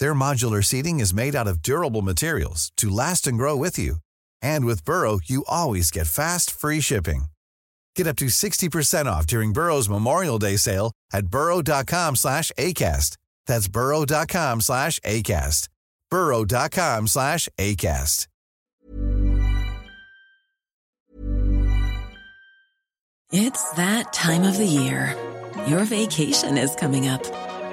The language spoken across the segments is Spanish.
Their modular seating is made out of durable materials to last and grow with you. And with Burrow, you always get fast, free shipping. Get up to 60% off during Burrow's Memorial Day sale at burrow.com slash ACAST. That's burrow.com slash ACAST. burrow.com slash ACAST. It's that time of the year. Your vacation is coming up.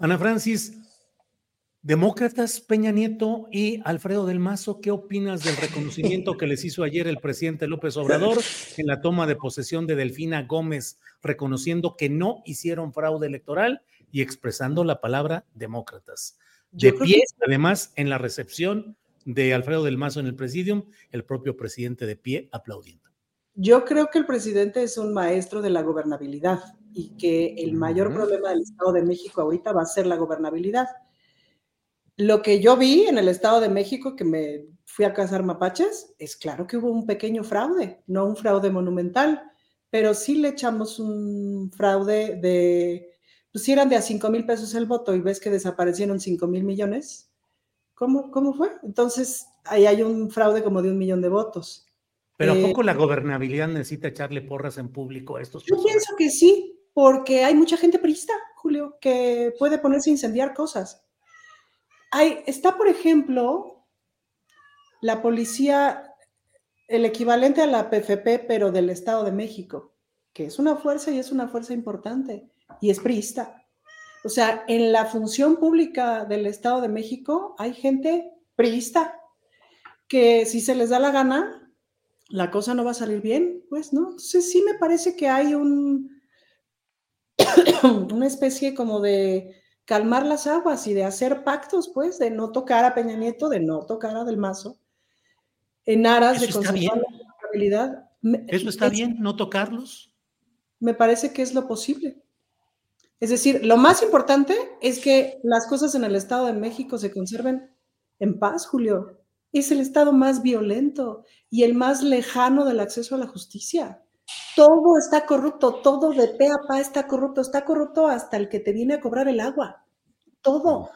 Ana Francis, demócratas Peña Nieto y Alfredo del Mazo, ¿qué opinas del reconocimiento que les hizo ayer el presidente López Obrador en la toma de posesión de Delfina Gómez, reconociendo que no hicieron fraude electoral y expresando la palabra demócratas? De pie, que- además, en la recepción de Alfredo del Mazo en el presidium, el propio presidente de pie aplaudiendo. Yo creo que el presidente es un maestro de la gobernabilidad y que el mayor problema del Estado de México ahorita va a ser la gobernabilidad. Lo que yo vi en el Estado de México, que me fui a cazar mapaches, es claro que hubo un pequeño fraude, no un fraude monumental, pero sí le echamos un fraude de, pues si eran de a 5 mil pesos el voto y ves que desaparecieron 5 mil millones, ¿cómo, ¿cómo fue? Entonces, ahí hay un fraude como de un millón de votos. Pero ¿a Eh, poco la gobernabilidad necesita echarle porras en público a estos Yo pienso que sí, porque hay mucha gente prista, Julio, que puede ponerse a incendiar cosas. Hay, está, por ejemplo, la policía, el equivalente a la PFP, pero del Estado de México, que es una fuerza y es una fuerza importante, y es priista. O sea, en la función pública del Estado de México hay gente priista, que si se les da la gana, la cosa no va a salir bien, pues, ¿no? Entonces sí me parece que hay un, una especie como de calmar las aguas y de hacer pactos, pues, de no tocar a Peña Nieto, de no tocar a Del Mazo, en aras de conservar la gobernabilidad. Me- ¿Eso está es- bien? ¿No tocarlos? Me parece que es lo posible. Es decir, lo más importante es que las cosas en el Estado de México se conserven en paz, Julio. Es el Estado más violento y el más lejano del acceso a la justicia. Todo está corrupto, todo de pe a pa está corrupto, está corrupto hasta el que te viene a cobrar el agua. Todo.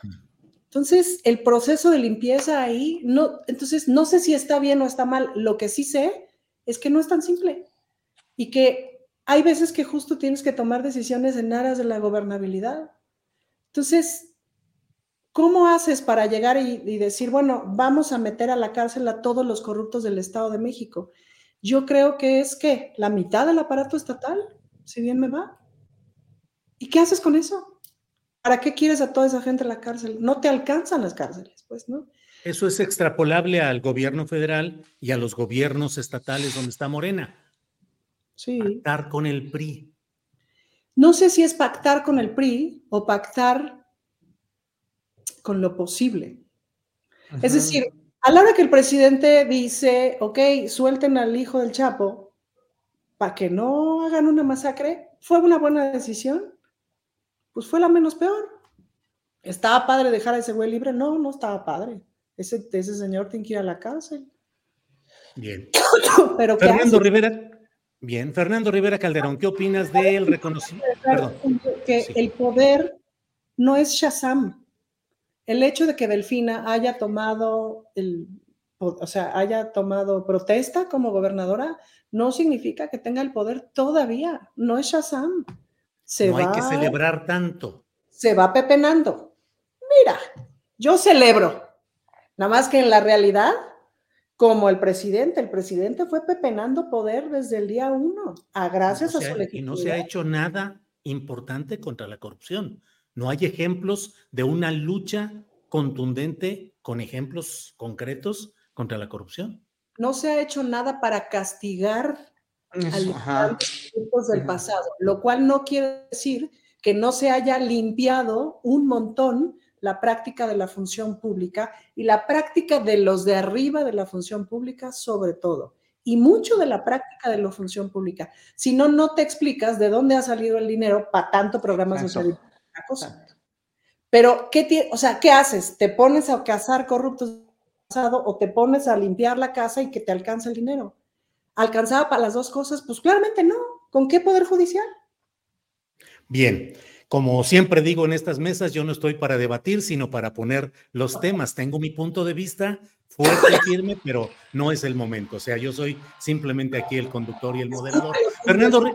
Entonces, el proceso de limpieza ahí, no, entonces no sé si está bien o está mal. Lo que sí sé es que no es tan simple y que hay veces que justo tienes que tomar decisiones en aras de la gobernabilidad. Entonces, ¿cómo haces para llegar y, y decir, bueno, vamos a meter a la cárcel a todos los corruptos del Estado de México? Yo creo que es que la mitad del aparato estatal, si bien me va. ¿Y qué haces con eso? ¿Para qué quieres a toda esa gente en la cárcel? No te alcanzan las cárceles, pues, ¿no? Eso es extrapolable al gobierno federal y a los gobiernos estatales donde está Morena. Sí. Estar con el PRI. no sé si es pactar con el PRI o pactar con lo posible. Es decir, a la hora que el presidente dice, ok, suelten al hijo del Chapo para que no hagan una masacre, ¿fue una buena decisión? Pues fue la menos peor. ¿Estaba padre dejar a ese güey libre? No, no estaba padre. Ese, ese señor tiene que ir a la cárcel. Bien. Pero Fernando Rivera, bien. Fernando Rivera Calderón, ¿qué opinas del reconocimiento? Que el poder no es Shazam. El hecho de que Delfina haya tomado el, o sea, haya tomado protesta como gobernadora, no significa que tenga el poder todavía. No es Shazam. Se no hay que celebrar tanto. Se va pepenando. Mira, yo celebro. Nada más que en la realidad, como el presidente, el presidente fue pepenando poder desde el día uno, a gracias a su legitimidad. Y no se ha hecho nada importante contra la corrupción. No hay ejemplos de una lucha contundente con ejemplos concretos contra la corrupción. No se ha hecho nada para castigar a los del pasado, lo cual no quiere decir que no se haya limpiado un montón la práctica de la función pública y la práctica de los de arriba de la función pública sobre todo. Y mucho de la práctica de la función pública. Si no, no te explicas de dónde ha salido el dinero para tanto programas Cosa. Pero, ¿qué, o sea, ¿qué haces? ¿Te pones a cazar corruptos o te pones a limpiar la casa y que te alcanza el dinero? ¿Alcanzaba para las dos cosas? Pues claramente no. ¿Con qué poder judicial? Bien. Como siempre digo en estas mesas, yo no estoy para debatir, sino para poner los temas. Tengo mi punto de vista fuerte y firme, pero no es el momento. O sea, yo soy simplemente aquí el conductor y el moderador. Fernando,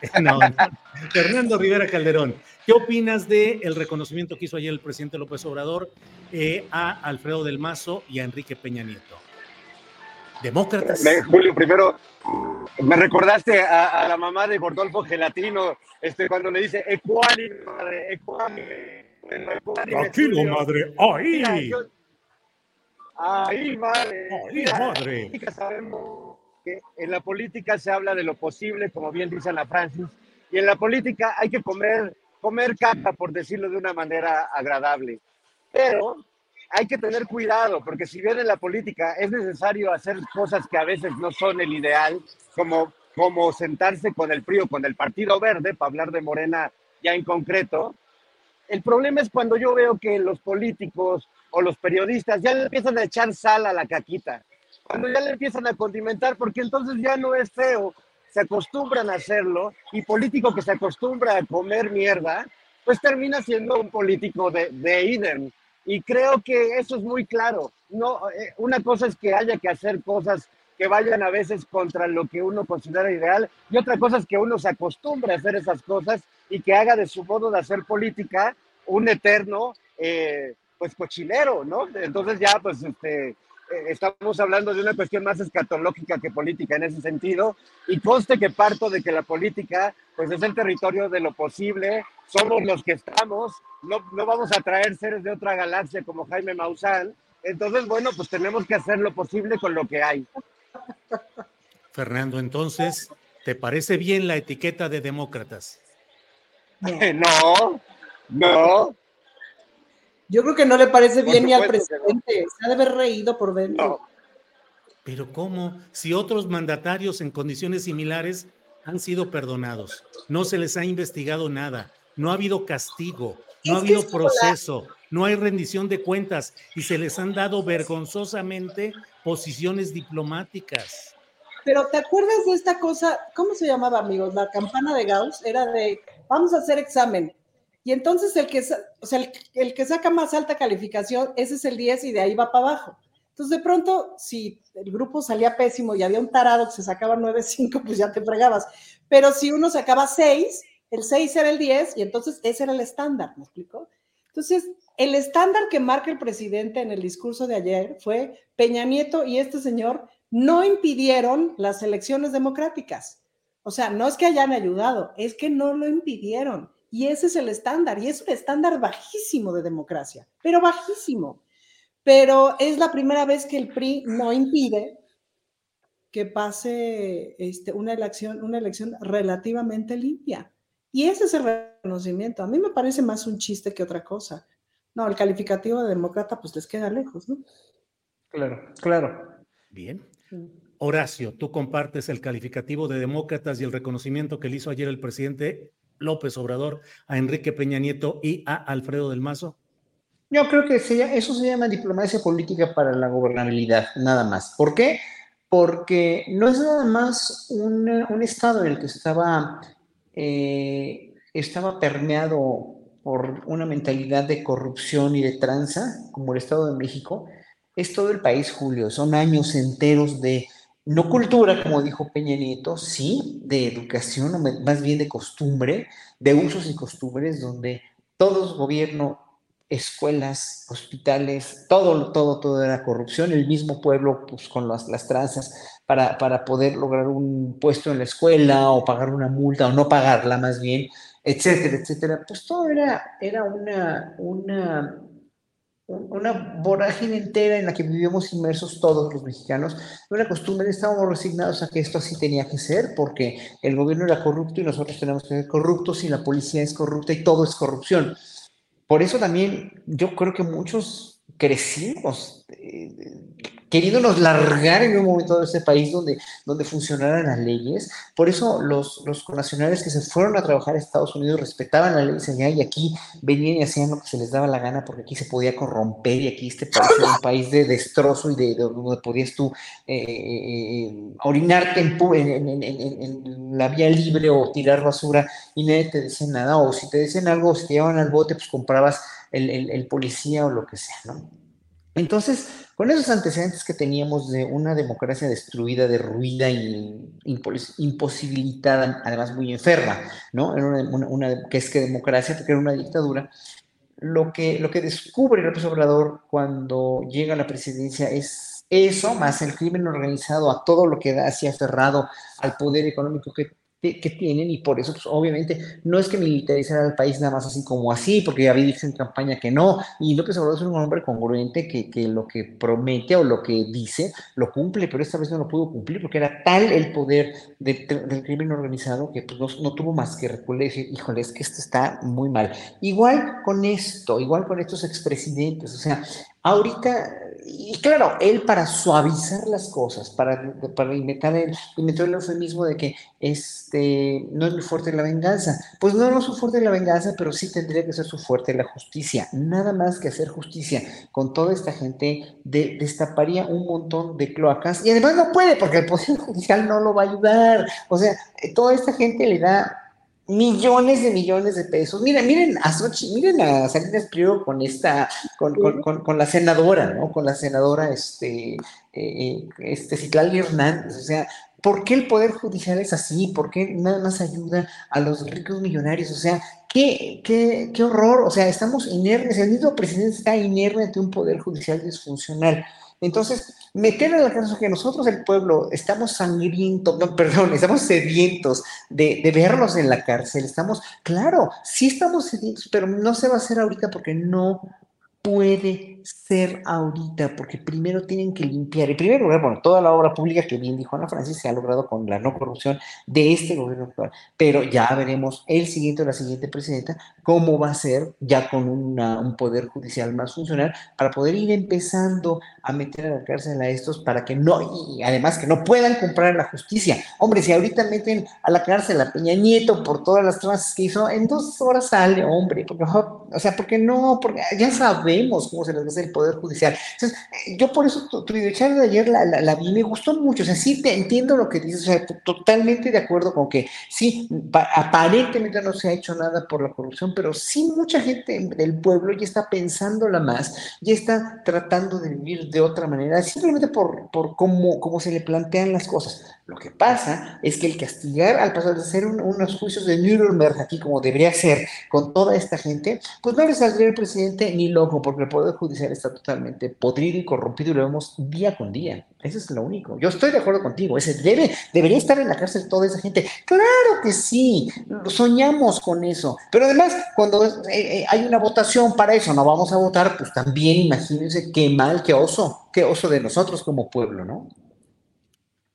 Fernando Rivera Calderón, ¿qué opinas del el reconocimiento que hizo ayer el presidente López Obrador eh, a Alfredo del Mazo y a Enrique Peña Nieto? Demócratas. Julio, primero, me recordaste a, la mamá de Gordolfo Gelatino, este, cuando le dice ecuánime, madre, ecuánime. Tranquilo, madre, ahí. ahí, madre. Ahí, madre. Sabemos en la política se habla de lo posible, como bien dice Ana Francis, y en la política hay que comer, comer caca, por decirlo de una manera agradable. Pero hay que tener cuidado, porque si bien en la política es necesario hacer cosas que a veces no son el ideal, como, como sentarse con el PRI o con el Partido Verde, para hablar de Morena ya en concreto, el problema es cuando yo veo que los políticos o los periodistas ya empiezan a echar sal a la caquita, cuando ya le empiezan a condimentar, porque entonces ya no es feo, se acostumbran a hacerlo, y político que se acostumbra a comer mierda, pues termina siendo un político de, de idem. Y creo que eso es muy claro. No, eh, una cosa es que haya que hacer cosas que vayan a veces contra lo que uno considera ideal y otra cosa es que uno se acostumbre a hacer esas cosas y que haga de su modo de hacer política un eterno, eh, pues cochinero, ¿no? Entonces ya, pues, este, estamos hablando de una cuestión más escatológica que política en ese sentido, y conste que parto de que la política, pues es el territorio de lo posible, somos los que estamos, no, no vamos a traer seres de otra galaxia como Jaime Maussan, entonces, bueno, pues tenemos que hacer lo posible con lo que hay. Fernando, entonces, ¿te parece bien la etiqueta de demócratas? No, no, yo creo que no le parece bien ni al presidente. Se ha de haber reído por dentro. Pero ¿cómo? Si otros mandatarios en condiciones similares han sido perdonados, no se les ha investigado nada, no ha habido castigo, no ha habido proceso, no hay rendición de cuentas y se les han dado vergonzosamente posiciones diplomáticas. Pero ¿te acuerdas de esta cosa? ¿Cómo se llamaba, amigos? La campana de Gauss era de, vamos a hacer examen. Y entonces el que, o sea, el, que saca más alta calificación, ese es el 10 y de ahí va para abajo. Entonces de pronto, si el grupo salía pésimo y había un tarado que se sacaba 9.5, pues ya te fregabas. Pero si uno sacaba 6, el 6 era el 10 y entonces ese era el estándar, ¿me explico? Entonces, el estándar que marca el presidente en el discurso de ayer fue Peña Nieto y este señor no impidieron las elecciones democráticas. O sea, no es que hayan ayudado, es que no lo impidieron. Y ese es el estándar, y es un estándar bajísimo de democracia, pero bajísimo. Pero es la primera vez que el PRI no impide que pase este, una, elección, una elección relativamente limpia. Y ese es el reconocimiento. A mí me parece más un chiste que otra cosa. No, el calificativo de demócrata pues les queda lejos, ¿no? Claro, claro. Bien. Horacio, tú compartes el calificativo de demócratas y el reconocimiento que le hizo ayer el presidente López Obrador a Enrique Peña Nieto y a Alfredo del Mazo. Yo creo que eso se llama diplomacia política para la gobernabilidad, nada más. ¿Por qué? Porque no es nada más un, estado en el que estaba, eh, estaba permeado por una mentalidad de corrupción y de tranza, como el Estado de México, es todo el país, Julio. Son años enteros de, no cultura, como dijo Peña Nieto, sí, de educación, más bien de costumbre, de usos y costumbres, donde todos, gobierno, escuelas, hospitales, todo, todo, todo era corrupción, el mismo pueblo pues, con las, las para, para, poder lograr un puesto en la escuela o pagar una multa o no pagarla más bien, etcétera, etcétera. Pues todo era, era una, una, una vorágine entera en la que vivíamos inmersos todos los mexicanos, una costumbre, estábamos resignados a que esto así tenía que ser, porque el gobierno era corrupto y nosotros tenemos que ser corruptos y la policía es corrupta y todo es corrupción. Por eso también yo creo que muchos crecimos eh, queriéndonos largar en un momento de este país donde, donde funcionaran las leyes. Por eso los, los connacionales que se fueron a trabajar a Estados Unidos respetaban la ley y aquí venían y hacían lo que se les daba la gana porque aquí se podía corromper y aquí este país era un país de destrozo y de, donde podías tú eh, eh, orinarte en, la vía libre o tirar basura y nadie te decía nada. O si te decían algo, si te llevaban al bote, pues comprabas el, policía o lo que sea, ¿no? Entonces, con esos antecedentes que teníamos de una democracia destruida, derruida y imposibilitada, además muy enferma, ¿no? Era una, que es que democracia, porque era una dictadura, lo que, lo que descubre López Obrador cuando llega a la presidencia es eso, más el crimen organizado, a todo lo que da así aferrado al poder económico que que, tienen y por eso, pues obviamente, no es que militarizar al país nada más así como así, porque ya dicho en campaña que no, y López Obrador es un hombre congruente que, que, lo que promete o lo que dice lo cumple, pero esta vez no lo pudo cumplir porque era tal el poder del crimen organizado que pues, no, tuvo más que recular y decir, híjole, es que esto está muy mal. Igual con esto, igual con estos expresidentes, o sea, Ahorita, y claro, él para suavizar las cosas, para, para inventar, el, inventó el eufemismo de que este, no es muy fuerte la venganza. Pues no, no es su fuerte la venganza, pero sí tendría que ser su fuerte la justicia. Nada más que hacer justicia con toda esta gente, de, destaparía un montón de cloacas. Y además no puede, porque el Poder Judicial no lo va a ayudar. O sea, toda esta gente le da millones de millones de pesos. Miren, miren a Sochi, miren a Salinas Priego con esta, con, con, con, la senadora, ¿no? Con la senadora, este, eh, este Citlali Hernández. O sea, ¿por qué el Poder Judicial es así? ¿Por qué nada más ayuda a los ricos millonarios? O sea, qué, qué, qué horror. O sea, estamos inermes. El mismo presidente está inerme ante un Poder Judicial disfuncional. Entonces, meter en la cárcel que nosotros, el pueblo, estamos sangrientos, no, perdón, estamos sedientos de, de, verlos en la cárcel, estamos, claro, sí estamos sedientos, pero no se va a hacer ahorita porque no puede ser ahorita, porque primero tienen que limpiar. En primer bueno, toda la obra pública que bien dijo Ana Francis se ha logrado con la no corrupción de este gobierno actual, pero ya veremos el siguiente o la siguiente presidenta cómo va a ser ya con un poder judicial más funcional para poder ir empezando a meter a la cárcel a estos para que no, y además que no puedan comprar la justicia. Hombre, si ahorita meten a la cárcel a Peña Nieto por todas las tranzas que hizo, en dos horas sale, hombre, porque, o sea, porque no, porque ya sabemos cómo se les hace el poder judicial. Entonces, yo por eso tu, tu de ayer la, la, vi, me gustó mucho, o sea, sí te entiendo lo que dices, o sea, totalmente de acuerdo con que sí, aparentemente no se ha hecho nada por la corrupción, pero sí mucha gente del pueblo ya está pensándola más, ya está tratando de vivir de otra manera, simplemente por, por cómo, cómo se le plantean las cosas. Lo que pasa es que el castigar, al pasar de ser unos juicios de Nuremberg aquí, como debería ser, con toda esta gente, pues no le saldría el presidente ni loco, porque el Poder Judicial está totalmente podrido y corrompido y lo vemos día con día. Eso es lo único. Yo estoy de acuerdo contigo. Ese debe, debería estar en la cárcel toda esa gente. Claro que sí, soñamos con eso. Pero además, cuando eh, eh, hay una votación para eso, no vamos a votar, pues también imagínense qué mal, qué oso, qué oso de nosotros como pueblo, ¿no?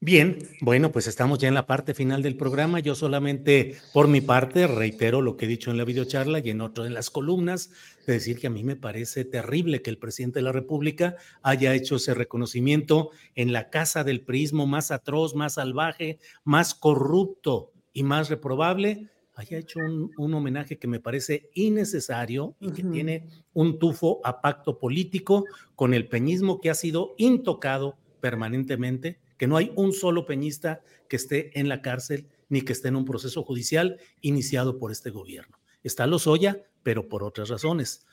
Bien, bueno, pues estamos ya en la parte final del programa. Yo solamente, por mi parte, reitero lo que he dicho en la videocharla y en otro en las columnas, de decir que a mí me parece terrible que el presidente de la República haya hecho ese reconocimiento en la casa del prismo más atroz, más salvaje, más corrupto y más reprobable, haya hecho un, homenaje que me parece innecesario y que tiene un tufo a pacto político con el peñismo que ha sido intocado permanentemente que no hay un solo peñista que esté en la cárcel ni que esté en un proceso judicial iniciado por este gobierno. Está Lozoya, pero por otras razones.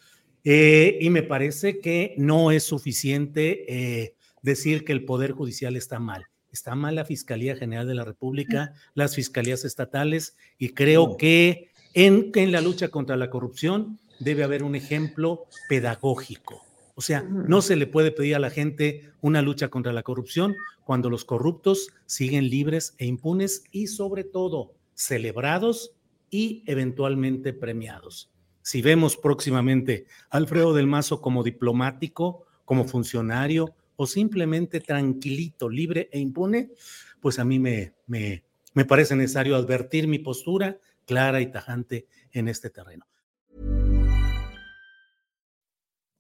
Eh, y me parece que no es suficiente eh, decir que el Poder Judicial está mal. Está mal la Fiscalía General de la República, las fiscalías estatales, y creo que en, en la lucha contra la corrupción debe haber un ejemplo pedagógico o sea, no se le puede pedir a la gente una lucha contra la corrupción cuando los corruptos siguen libres e impunes y sobre todo celebrados y eventualmente premiados. Si vemos próximamente a Alfredo del Mazo como diplomático, como funcionario o simplemente tranquilito, libre e impune, pues a mí me, me, me parece necesario advertir mi postura clara y tajante en este terreno.